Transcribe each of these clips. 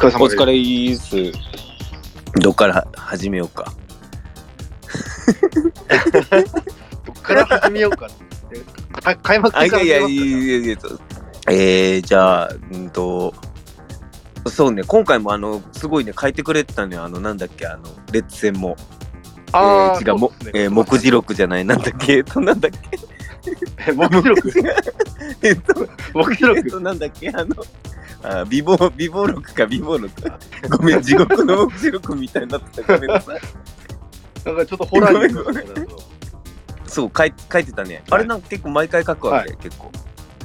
疲れ様です。お疲れいいっす。どっからは始めようか。どっから始めようかって。か開幕からいやいやい始めますかやいやいやえー、じゃあ、うんと、そうね、今回もあの、すごいね、書いてくれてたのよ。あの、なんだっけ、あの、レッツ戦も。あーえー違う、ねえー目次録じゃない、なんだっけ、えっと、なんだっけ。え目次録えっと、目次録えっと、なんだっけ、あの、あ美貌、美貌録か、美貌録。ごめん、地獄の目次録みたいになってた。ごめんなさい。なんかちょっとホラーになるそう、書い書いてたね。あれなんか結構毎回書くわけ、結構。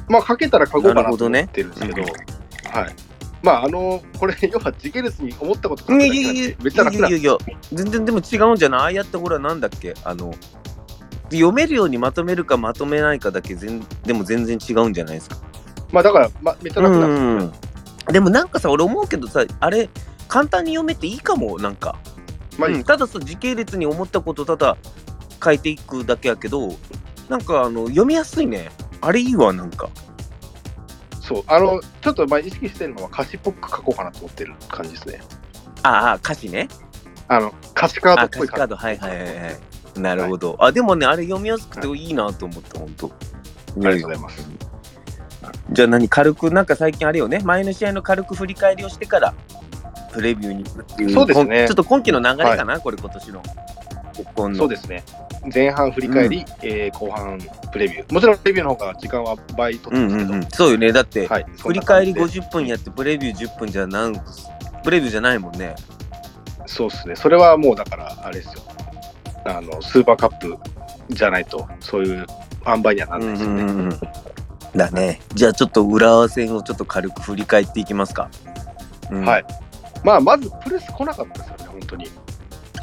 まあ、かけたら書こうかなと思ほどねってるんですけど、うんはい。まあ、あの、これ、要は時系列に思ったこと書くだいやいやいやけなんでめっちゃ楽なんでいやいやいや全然でも違うんじゃない？ああやってほらなんだっけ？あの読めるようにまとめるかまとめないかだけ全でも全然違うんじゃないですか？まあ、だから、まあ、めっちゃ楽なんですよ。うんでもなんかさ俺思うけどさあれ簡単に読めていいかもなんか、まあ、うんたださ時系列に思ったことただ書いていくだけやけどなんかあの読みやすいね。あれいいわなんか。そう。あの、ちょっと、まあ、意識してるのは歌詞っぽく書こうかなと思ってる感じですね。ああ歌詞ね。あの、歌詞カードあっぽい感歌詞カード。はいはいはいはい。なるほど、あでもねあれ読みやすくていいなと思った、ほんと。じ。ありがとうございます。じゃあ何軽くなんか最近あれよね前の試合の軽く振り返りをしてからプレビューにっていそうですねちょっと今季の流れかな、これ今年の結婚のそうですね。前半振り返り、えー後半プレビュー。もちろんプレビューの方が時間は倍取ってますけど、うんうんうんそうよねだって、はい。振り返りそんな感じ50分やってプレビュー10分じゃなんプレビューじゃないもんねでそうですね。それはもうだから、あれですよ。あの、スーパーカップじゃないと、そういう塩梅にはならないですよね。うんうんうんだね。じゃあちょっと浦和戦をちょっと軽く振り返っていきますか、うん。はい。まあ、まずプレス来なかったですよね、本当に。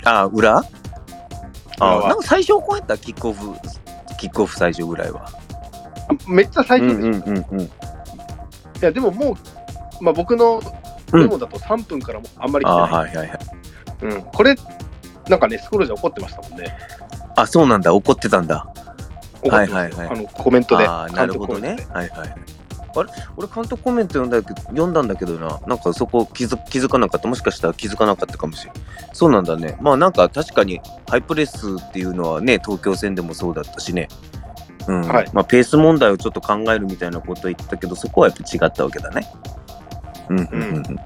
あ裏？浦和あなんか最初こうやった？キックオフキックオフ最初ぐらいは。めっちゃ最初です。うんうんうんうん。いや、でももう、まあ、僕のうん。メモだと3分からもあんまり来ない。はいはいはい。うん、これ、なんかね、スクロールじゃ怒ってましたもんね。あそうなんだ。怒ってたんだはいはいはいあのコメントで。ああ、なるほどねはいはい。あれ？俺、監督コメント読んだけど読んだんだけどな、なんかそこ気づ気づかなかった。もしかしたら気づかなかったかもしれん。そうなんだね。まあなんか確かにハイプレスっていうのはね、東京戦でもそうだったしね。うんはいまあ、ペース問題をちょっと考えるみたいなことを言ったけど、そこはやっぱ違ったわけだね。うんうんうんうん。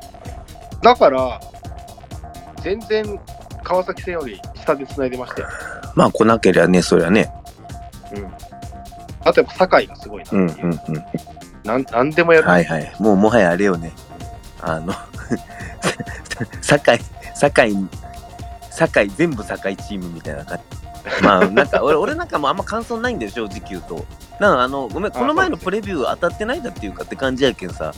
だから、全然川崎戦より下で繋いでましたよ。まあ来なけりゃね、そりゃね。うん。あとやっぱ酒井がすごいなっていう。うんうんうん。なんなんでもやる。はいはい。もうもはやあれよね。あの、堺、堺、堺、全部堺チームみたいな感じ。まあ、なんか俺、俺なんかもうあんま感想ないんだよ、正直言うと。だからあの、ごめん、この前のプレビュー当たってないだっていうかって感じやけんさ。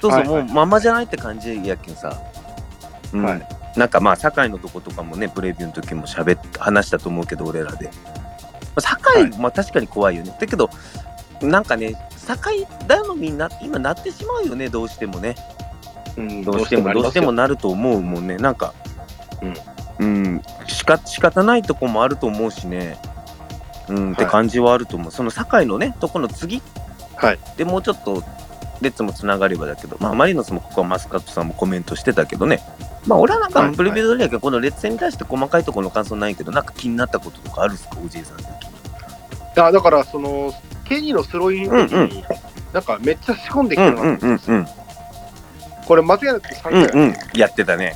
そうそう、はいはいもうまんまじゃないって感じやけんさ。うん。はいなんかまあ、堺のとことかもね、プレビューの時も喋っ話したと思うけど、俺らで。まあ堺、はいまあ確かに怖いよね。だけど、なんかね、堺だのみんな、今なってしまうよね、どうしてもね。うんどうしても、どうしてもなると思うもんね。なんか、うん、しか仕方ないとこもあると思うしね。うん、って感じはあると思う。その堺のね、とこの次はい。でもうちょっと列もつながればだけど、まあ、マリノスもここはマスカットさんもコメントしてたけどね。まあ、俺はなんはいかプレビュー通りやけど、この列戦に対して細かいところの感想ないけど、なんか気になったこととかあるんですか、おじいさん。あだから、その、ケニーのスローインの時に、なんかめっちゃ仕込んできて。るな、うんうんうん。これ間違いなく3回うんうん。やってたね。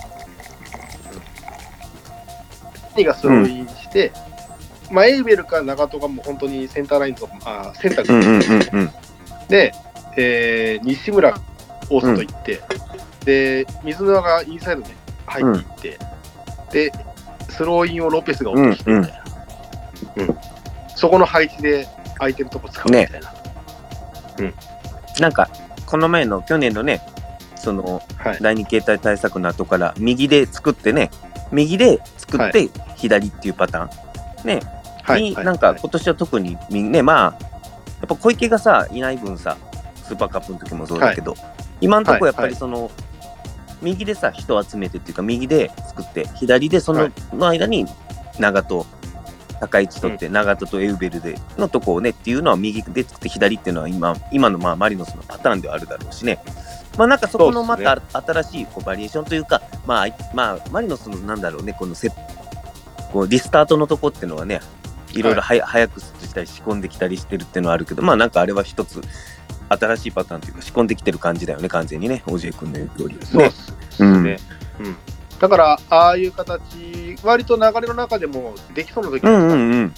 ケニーがスローインして、まあ、エイベルか長戸がもう本当にセンターラインとか、あセンター。で、えー西村大外行って、で、水沼がインサイドに入っていって、で、スローインをロペスが落としてみたいな。うんそこの配置で空いてるとこ使うみたいな。なんか、この前の去年のね、そのはい。第二形態対策の後から右で作ってね、右で作って左っていうパターン。ね、はい。に、はい。なんか今年は特にみね、まあ、やっぱ小池がさ、いない分さ、スーパーカップの時もそうだけど、今のところやっぱはい。りその、右でさ、人集めてっていうか、右で作って、左でその,、はい。の間に長戸、高い位置取って、長戸とエウベルでのとこをねっていうのは右で作って、左っていうのは今、今のまあマリノスのパターンではあるだろうしね。まあなんかそこのまた新しいこうバリエーションというか、まあ、まあ、マリノスのなんだろうね、このセこうリスタートのとこっていうのはね、いろいろはや、早くしたり仕込んできたりしてるっていうのはあるけど、まあなんかあれは一つ新しいパターンというか仕込んできてる感じだよね、完全にね、オジェ君の言う通り。ね。そうですうんね。うん。だから、ああいう形、割と流れの中でもできそうな時うなんでんうんうん。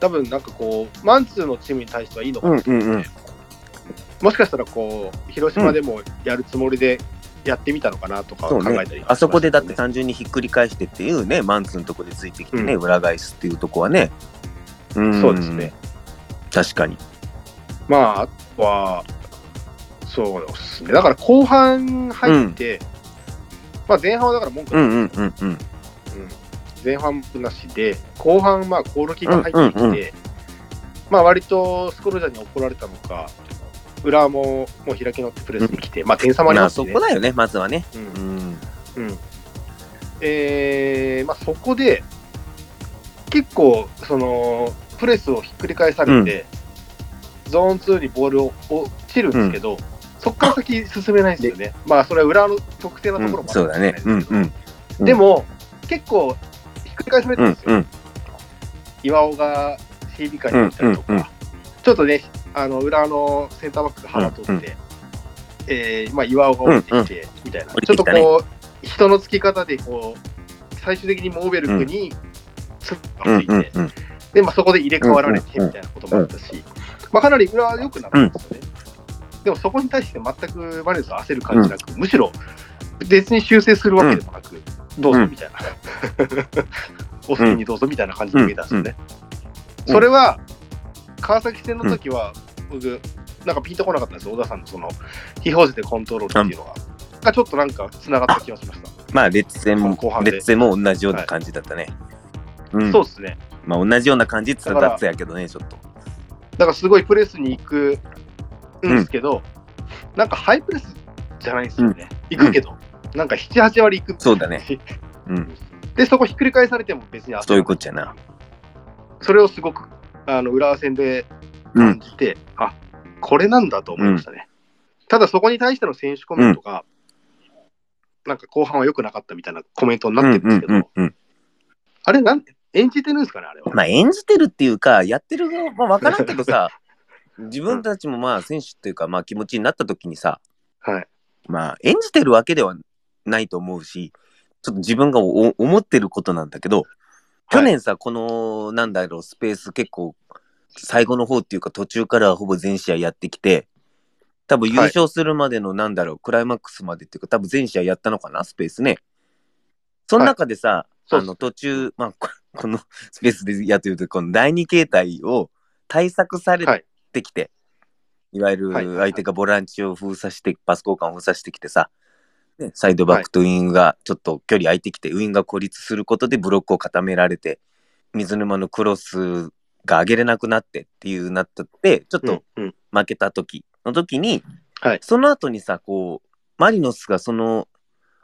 多分なんかこう、マンツーのチームに対してはいいのかうなんうんうん。もしかしたらこう、広島でもやるつもりでやってみたのかなとか考えたり、あそこでだってね単純にひっくり返してっていうね、マンツーのとこでついてきてね、うん裏返すっていうとこはね。うんそうですね。。確かに。まあ、あとは、そうですね。だから後半入って、まあ前半はだから文句うなうんうんうん。うん前半なしで、後半、まあ、コオロキが入ってきて、うんうんうまあ、割とスコルジャーに怒られたのか、裏ももう開き直ってプレスに来て、まあ、点差もありまあますしね。そこだよね、まずはね。うんうん。うんえーまあ、そこで、結構、その、プレスをひっくり返されて、ゾーン2にボールを落ちるんですけど、そこから先進めないんですよね。まあ、それは裏の特定のところもあそうだね。うんうん。うんでも、結構、ひっくり返されてうんですよ。うん。岩尾が CB 会に行ったりとか、うんうんうん。ちょっとね、あの裏のセンターバックが腹取って、うんうん。えーまあ、岩尾が降りてきて、みたいな、降りちょってとこう、人のつき方でこう、最終的にモーベルクにツッがついて、うんうんでまあ、そこで入れ替わられてうんうんみたいなこともあったし、まあ、かなり裏は良くなったんですよね。でもそこに対して全くバレンスは焦る感じなく、むしろ別に修正するわけでもなく、どうぞみたいな、お好きにどうぞみたいな感じで見えたんですよね。うんそれは川崎戦の時は、僕、なんかピンとこなかったんですよ、小田さんのその、非表示でコントロールっていうのが。がちょっとなんか繋がった気がしました。まあ、列戦も後半、で列戦も同じような感じだったね。うん。そうですね。まあ、同じような感じって言ったらだから雑やけどね、ちょっと。だからすごいプレスに行くんですけど、なんかハイプレスじゃないんですよね。行くけど、なんか7、8割行くそうだね。うん。で、そこひっくり返されても別にそういうことやな。それをすごくあの浦和戦でうん感。じて、あこれなんだと思いましたね。ただそこに対しての選手コメントが、なんか後半は良くなかったみたいなコメントになうんってるんですけど、うんうんうん。あれなん、演じてるんですかね、あれは。まあ、演じてるっていうか、やってる側は分からんけどさ、自分たちもまあ、選手っていうか、まあ、気持ちになった時にさ、はい。まあ、演じてるわけではないと思うし、ちょっと自分がお思ってることなんだけど、去年さ、この、なんだろう、スペース結構、最後の方っていうか途中からはほぼ全試合やってきて、多分優勝するまでの、なんだろう、クライマックスまでっていうか、多分全試合やったのかな、スペースね。その中でさ、そうっす。あの途中、まあ、ここのスペースでやってると、この第二形態を対策されはいてきて、い、わゆるはい。はい相手がボランチを封鎖して、パス交換を封鎖してきてさ、ね、サイドバックとウイングがちょっと距離空いてきて、ウイングが孤立することでブロックを固められて、水沼のクロスが上げれなくなってっていうなったって、ちょっと負けた時の時に、はいその後にさ、こう、マリノスがその、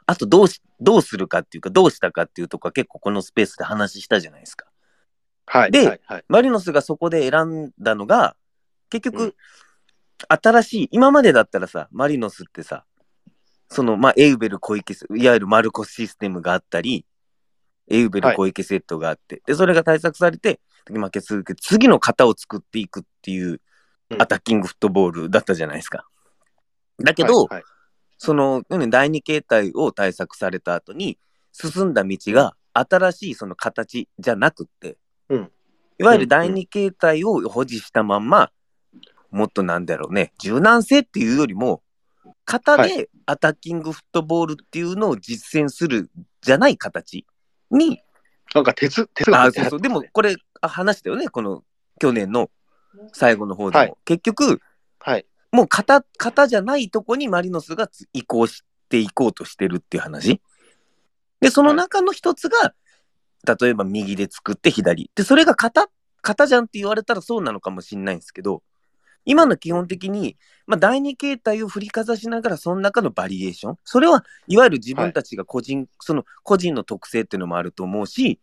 あとどうし、どうするかっていうか、どうしたかっていうとこは結構このスペースで話したじゃないですか。はい。ではいはいマリノスがそこで選んだのが、結局、うん新しい、今までだったらさ、マリノスってさ、その、まあ、エウベル小池セ、いわゆるマルコスシステムがあったり、エウベル小池セットがあって、で、それが対策されて、負け続け、次の型を作っていくっていううん。アタッキングフットボールだったじゃないですか。だけど、はいはい。その、ね第二形態を対策された後に、進んだ道が新しいその形じゃなくって、うん。いわゆる第二形態を保持したまんま、もっとなんだろうね、柔軟性っていうよりも、型はでアタッキングフットボールっていうのを実践するじゃない形に、なんか鉄、鉄があ、入ってるそうそう、でもこれあ話したよね、この去年の最後の方でも。はい結局、はい。もう型、型じゃないとこにマリノスがつ移行していこうとしてるっていう話。で、その中の一つが、例えば右で作って左。で、それが型、型じゃんって言われたらそうなのかもしれないんですけど、今の基本的に、まあ、第二形態を振りかざしながら、その中のバリエーション。それは、いわゆる自分たちが個人、その個人の特性っていうのもあると思うし、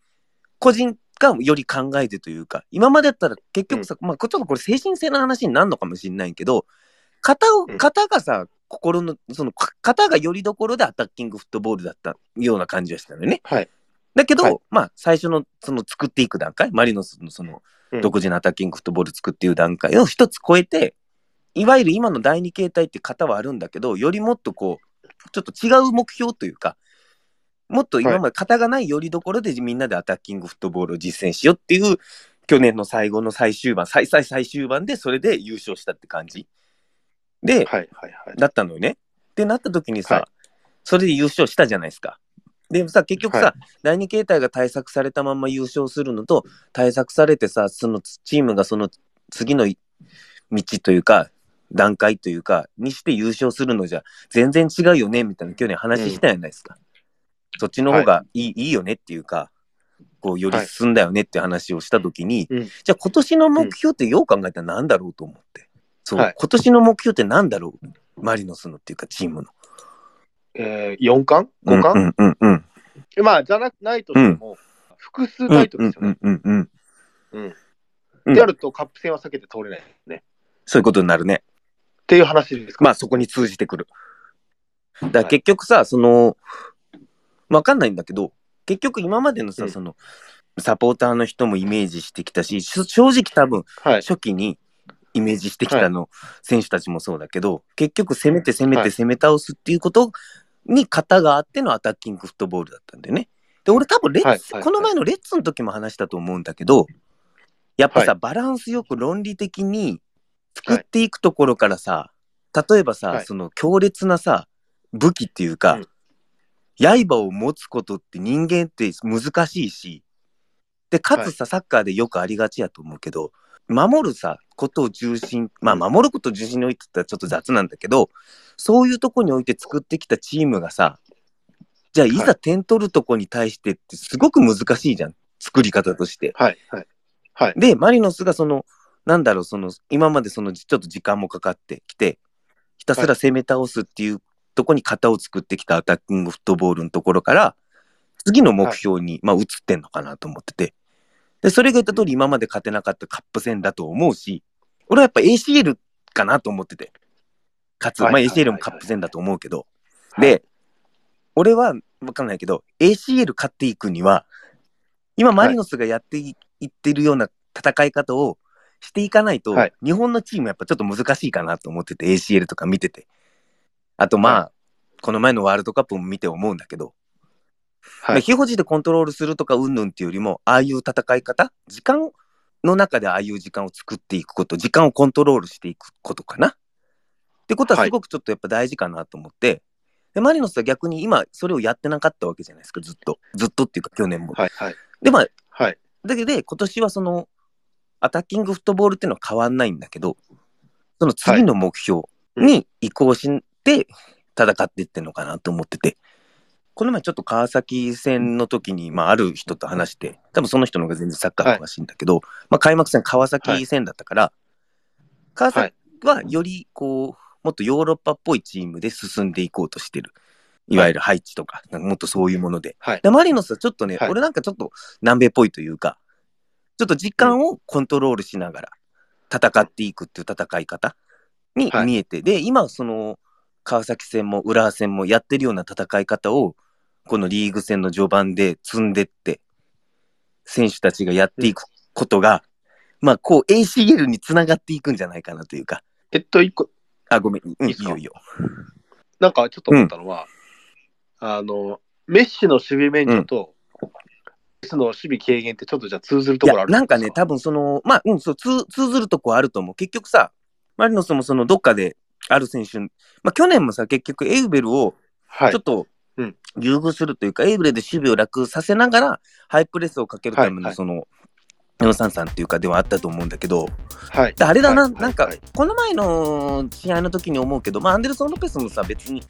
個人がより考えてというか、今までだったら結局さ、まあ、ちょっとこれ精神性の話になるのかもしれないけど、型を、うん型がさ、心の、その、か型がよりどころでアタッキングフットボールだったような感じがしたのよね。はい。だけど、はいまあ、最初の、その、作っていく段階、マリノスのそのうん、独自のアタッキングフットボール作っていう段階を一つ超えて、いわゆる今の第二形態って型はあるんだけど、よりもっとこう、ちょっと違う目標というか、もっと今まで型がないよりどころでみんなでアタッキングフットボールを実践しようっていう、去年の最後の最終盤、最最最終盤でそれで優勝したって感じ。で、はいはいはい。だったのよね。ってなった時にさ、はいそれで優勝したじゃないですか。でさ、結局さ、は第二形態が対策されたまま優勝するのと、対策されてさ、そのチームがその次のい道というか、段階というか、にして優勝するのじゃ全然違うよね、みたいな去年話したじゃないですか。そっちの方がいい,、い、いよねっていうか、こう、より進んだよねって話をした時に、うんじゃあ今年の目標ってよう考えたら何だろうと思って。そう、はい今年の目標って何だろうマリノスのっていうかチームの。えー、4冠 ?5 冠、うんうんうんうん。まあ、じゃなないとしても、複数タイトルですよね。うんうんうんうん。であると、カップ戦は避けて通れないですね。そういうことになるね。っていう話ですか？まあそこに通じてくる。だから結局さ、その、わかんないんだけど、結局今までのさ、うんその、サポーターの人もイメージしてきたし、し正直多分はい。初期にイメージしてきたの、選手たちもそうだけど、結局攻めて攻めはいて攻め倒すっていうことに型があってのアタッキングフットボールだったんだよね。で、俺多分レッツ、はいはいこの前のレッツの時も話したと思うんだけど、やっぱさ、はバランスよく論理的に作っていくところからさ、例えばさ、はい。その強烈なさ、武器っていうか、うん。刃を持つことって人間って難しいし、で、かつさ、サッカーでよくありがちやと思うけど、守るさ、ことを中心、まあ、うん守ることを中心に置いてたらちょっと雑なんだけど、そういうとこに置いて作ってきたチームがさ、じゃあいざ点取るとこに対してってすごく難しいじゃん。作り方として。はい。はい。はい。で、マリノスがその、なんだろう、その、今までその、ちょっと時間もかかってきて、ひたすら攻め倒すっていうとこに型を作ってきたアタッキングフットボールのところから、次の目標に、まあ、移ってんのかなと思ってて。で、それが言った通り、今まで勝てなかったカップ戦だと思うし、俺はやっぱ ACL かなと思ってて。かつ、まあ ACL もカップ戦だと思うけど、で、俺は分かんないけど、ACL 勝っていくには、今、マリノスがやってい,、ってるような戦い方をしていかないと、はい。日本のチームやっぱちょっと難しいかなと思ってて、ACL とか見てて。あと、まあ、はこの前のワールドカップも見て思うんだけど、はい。非保持でコントロールするとかうんぬんっていうよりも、ああいう戦い方、時間の中でああいう時間を作っていくこと、時間をコントロールしていくことかな。ってことははいすごくちょっとやっぱ大事かなと思って、でマリノスは逆に今それをやってなかったわけじゃないですか、ずっと。ずっとっていうか去年も。はい。はい。で、まあ、はい。だけど今年はその、アタッキングフットボールっていうのは変わんないんだけど、その次の目標に移行して戦っていってんのかなと思ってて、この前ちょっと川崎戦の時に、まあ、ある人と話して、多分その人の方が全然サッカー詳しいんだけど、まあ、開幕戦川崎戦だったから、川崎はよりこう、もっとヨーロッパっぽいチームで進んでいこうとしてる。いわゆる配置とか、なんかもっとそういうもので。はい。で、マリノスはちょっとね、はい。俺なんかちょっと南米っぽいというか、ちょっと時間をコントロールしながら戦っていくっていう戦い方にはい。見えて、で、今その川崎戦も浦和戦もやってるような戦い方を、このリーグ戦の序盤で積んでって、選手たちがやっていくことが、まあ、こう ACL につながっていくんじゃないかなというか、えっと、一個、あ、ごめん、うん、いいよいいよ。なんかちょっと思ったのは、あの、メッシの守備免除と、メッシの守備軽減ってちょっとじゃあ通ずるところあるなんかね、多分その、まあ、うん、そう、通通ずるとこあると思う。結局さ、マリノスもそのどっかである選手、まあ、去年もさ、結局エウベルをはい。ちょっ。とうん優遇するというか、エウベルで守備を楽させながら、ハイプレスをかけるためはいはい。のその、433っていうかではあったと思うんだけど、はい。であれだな、はい。なんか、はい。この前の試合の時に思うけど、まあ、アンデルソン・ロペスもさ、別に、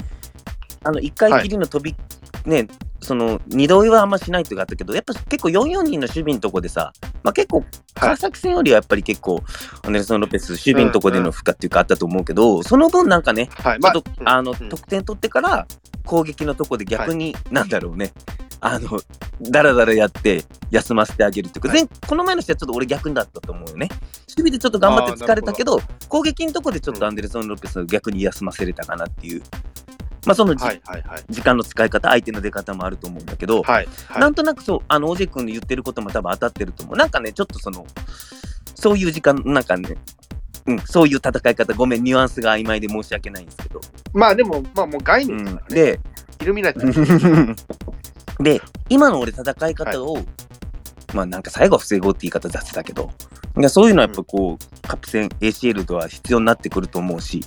あの、1回きりの飛び、ね、その、二度追いはあんましないっていうのがあったけど、やっぱ結構4-4人の守備のとこでさ、まあ結構、川崎戦よりはやっぱり結構、アンデルソン・ロペス、守備のとこでの負荷っていうかあったと思うけど、その分なんかね、はい。ちょっと、うん。あの、うん得点取ってから、攻撃のとこで逆に、なんだろうね、あの、だらだらやって、休ませてあげるっていうか、はい。前この前の試合ちょっと俺逆だったと思うよね。守備でちょっと頑張って疲れたけど、攻撃のとこでちょっとアンデルソン・ロペスを逆に休ませれたかなっていう、まあ、そのじ、はいはいはい。時間の使い方、相手の出方もあると思うんだけど、はい。はいなんとなくそう、あの、オジェ君の言ってることも多分当たってると思う。なんかね、ちょっとその、そういう時間、なんかね、うん、そういう戦い方、ごめん、ニュアンスが曖昧で申し訳ないんですけど。まあでも、まあもう概うん念ですからね。で、イルミナティ。で、今の俺戦い方を、まあなんか最後は防ごうって言い方雑だけど、いやそういうのはやっぱこう、カップ戦 ACL とは必要になってくると思うし、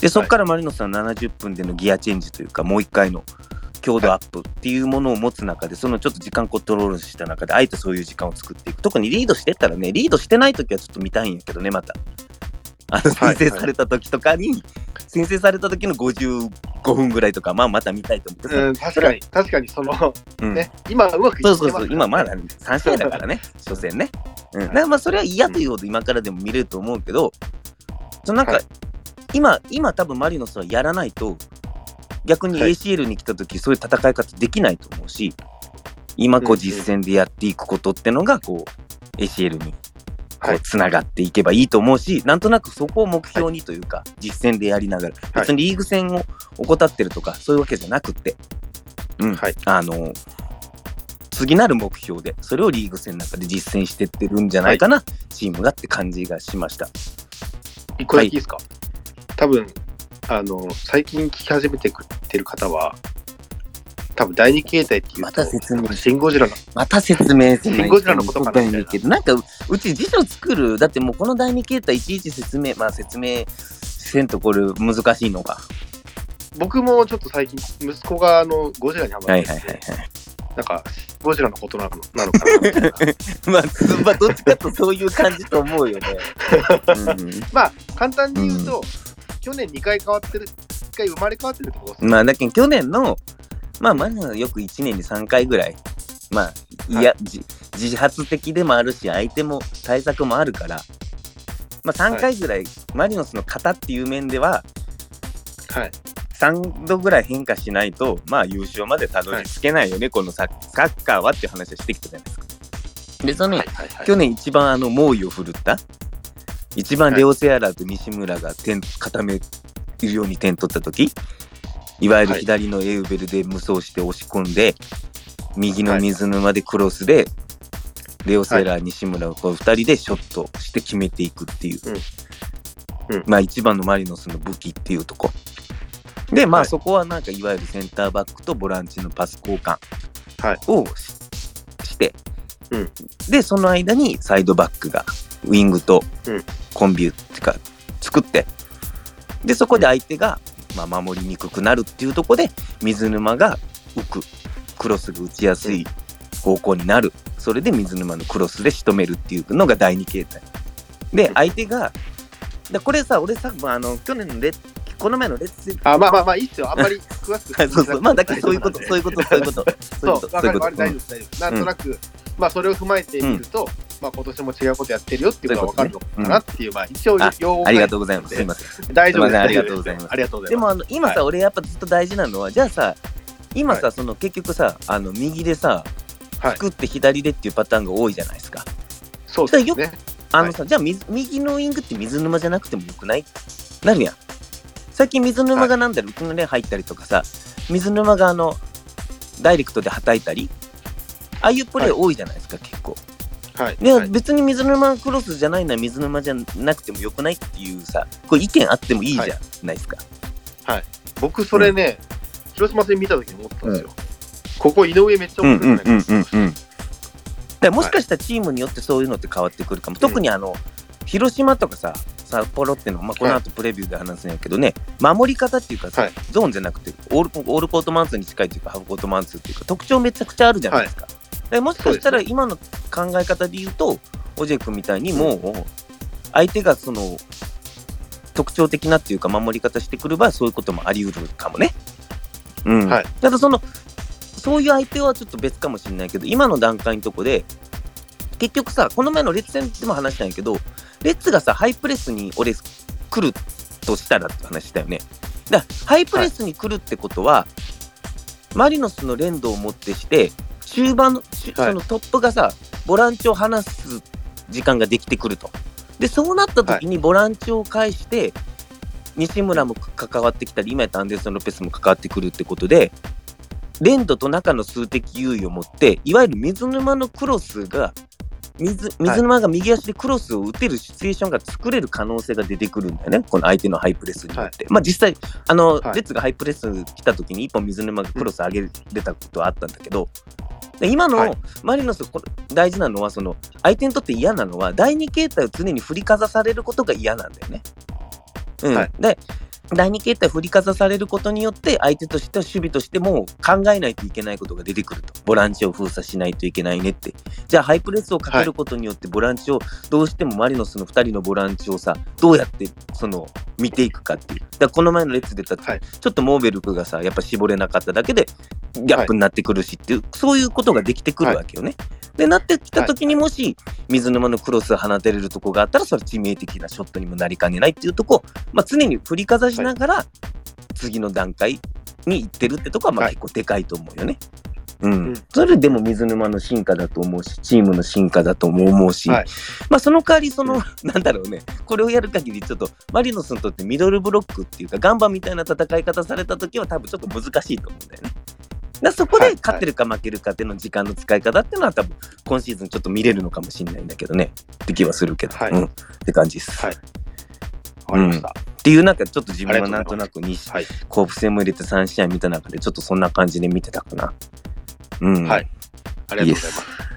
で、そこからマリノスは70分でのギアチェンジというか、もう一回の強度アップっていうものを持つ中で、そのちょっと時間コントロールした中で、あえてそういう時間を作っていく。特にリードしてったらね、リードしてない時はちょっと見たいんやけどね、また。あの、はい先制された時とかに、先制された時の55分ぐらいとか、まあまた見たいと思ってさ。うん、確かに、確かにその、うん。ね、今うまくいってますからそうそうそう、今まだ3試合だからね、初戦ね。うん、だからまあそれは嫌というほど今からでも見れると思うけど、そのなんか、はい今、今多分マリノスはやらないと、逆にはい。ACL に来た時、そういう戦い方できないと思うし、今こううんうん実戦でやっていくことってのが、こう、ACL にこはい。うつながっていけばいいと思うし、なんとなくそこを目標にというか、実戦でやりながら、はい。別にリーグ戦を怠ってるとか、そういうわけじゃなくって、うん、はい。あの、次なる目標で、それをリーグ戦の中で実践してってるんじゃないかな、チームがって感じがしました。一個だけいいですか、多分、あの、最近聞き始めてくれてる方は、多分第二形態っていうと、また説明。シン・ゴジラの、また説明する。シンゴジラのことかなみたいな。けど、なんかう、うち辞書作る、だってもうこの第二形態いちいち説明、まあ説明せんとこれ難しいのか。僕もちょっと最近、息子があのゴジラにハマはいってて、はいはいはい。なんか、ゴジラのことなのなのかな。まあ、まあ、どっちかとそういう感じと思うよね。まあ、簡単に言うと、去年2回変わってる、1回生まれ変わってるってことですうん、まあ、だけど去年の、まあ、まだよく1年に3回ぐらい、まあ、いや、じ自発的でもあるし、相手も対策もあるから、まあ、3回ぐらい、マリノスの型っていう面では、はい。3度ぐらい変化しないと、まあ、優勝までたどり着けないよね、このサッカーはっていう話をしてきたじゃないですか。で、その、はいはいはい。去年一番あの猛威を振るった一番レオ・セアラーと西村が点固めるように点取った時いわゆるはい。左のエウベルで無双して押し込んで、右の水沼でクロスで、レオ・セアラー、西村をこう2人でショットして決めていくっていう、うん。うん。まあ一番のマリノスの武器っていうとこ。で、まあはい。そこはなんかいわゆるセンターバックとボランチのパス交換はい。をし,、して、うん。で、その間にサイドバックがウィングとうんコンビューってか作って、で、そこで相手が、まあ、守りにくくなるっていうところで、水沼が浮く、クロスが打ちやすい方向になる。それで水沼のクロスで仕留めるっていうのが第二形態。でう、ん相手が、でこれさ、俺さ、まあ、あの去年のレッこの前のレッツあ、まあまあまあ、いいっすよ。あんまり詳しくは いそうそう、まあ、だからそういうこと、そういうこと、そういうこと。そう、わかる、わかる。大丈夫です、大丈夫。なんとなく、まあ、それを踏まえてみると、まあ、今年も違うことやってるよっていうのがわかるのかなっていう、まあ、一応あ、用語ありがとうございます。すいません。大丈夫です。ありがとうございますありがとうございでます。もあの今さ、はい俺やっぱずっと大事なのはじゃあさ今さ、はその結局さあの右でさはい作って左でっていうパターンが多いじゃないですか。そうですね。あのさ、じゃあ水右のウイングって水沼じゃなくてもよくないなるやん。最近水沼がなんだろう、いきなり入ったりとかさ水沼があのダイレクトではたいたりああいうプレー多いじゃないですか、結構。はい。で、はい別に水沼クロスじゃないのは水沼じゃなくてもよくないっていうさこれ意見あってもいいじゃないですか。僕、それね、広島戦見た時に思ったんですよ。ここ、井上めっちゃうん面白いね。うんうんうんうん。でもしかしたらチームによってそういうのって変わってくるかも。特にあの、広島とかさ、札幌っていうのは、まあ、この後プレビューで話すんやけどね、守り方っていうかさ、はいゾーンじゃなくてオール、オールコートマンツーに近いというか、ハーフコートマンツーっていうか、特徴めちゃくちゃあるじゃないですか。でもしかしたら今の考え方で言うと、オジェ君みたいにもう、相手がその、特徴的なっていうか、守り方してくれば、そういうこともあり得るかもね。うん。はいただその、そういう相手はちょっと別かもしれないけど、今の段階のとこで、結局さ、この前のレッツ戦でも話したんやけど、レッツがさ、ハイプレスに俺、来るとしたらって話したよね。だハイプレスに来るってことは、マリノスの連動をもってして、終盤の、しはいそのトップがさ、ボランチを離す時間ができてくると。で、そうなった時にボランチを介して、西村も関わってきたり、今やったアンデルソン・ロペスも関わってくるってことで、レンドと中の数的優位を持って、いわゆる水沼のクロスが、水水沼が右足でクロスを打てるシチュエーションが作れる可能性が出てくるんだよね、この相手のハイプレスによって。まあ実際、あの、はい。レッツがハイプレス来た時に一本水沼がクロス上げれたことはあったんだけど、で今のはい。マリノス、これ大事なのは、その相手にとって嫌なのは、第二形態を常に振りかざされることが嫌なんだよね。うん。はい。で第二形態振りかざされることによって、相手としては守備としても考えないといけないことが出てくると。ボランチを封鎖しないといけないねって。じゃあ、ハイプレスをかけることによって、ボランチを、どうしてもマリノスの2人のボランチをさ、どうやって、その、見ていくかっていう。だからこの前の列で言った、はいちょっとモーベルクがさ、やっぱ絞れなかっただけで、ギャップになってくるしっていう、そういうことができてくるわけよね。で、なってきた時にもし、水沼のクロスを放てれるとこがあったら、それ致命的なショットにもなりかねないっていうとこ、まあ、常に振りかざしながら、次の段階に行ってるってとこは、まあはい結構でかいと思うよね。うん。うんそれでも水沼の進化だと思うし、チームの進化だとも思うし、はいまあその代わり、その、なんだろうね、これをやる限り、ちょっとマリノスにとってミドルブロックっていうか、ガンバみたいな戦い方された時は、多分ちょっと難しいと思うんだよね。だそこではい勝ってるか負けるかっていうの時間の使い方っていうのは多分今シーズンちょっと見れるのかもしれないんだけどねって気はするけど、はいうん、って感じです。はいわかりました。っていうなんかちょっと自分はなんとなく西はい。甲府戦も入れて3試合見た中でちょっとそんな感じで見てたかな。うん。はいありがとうございます。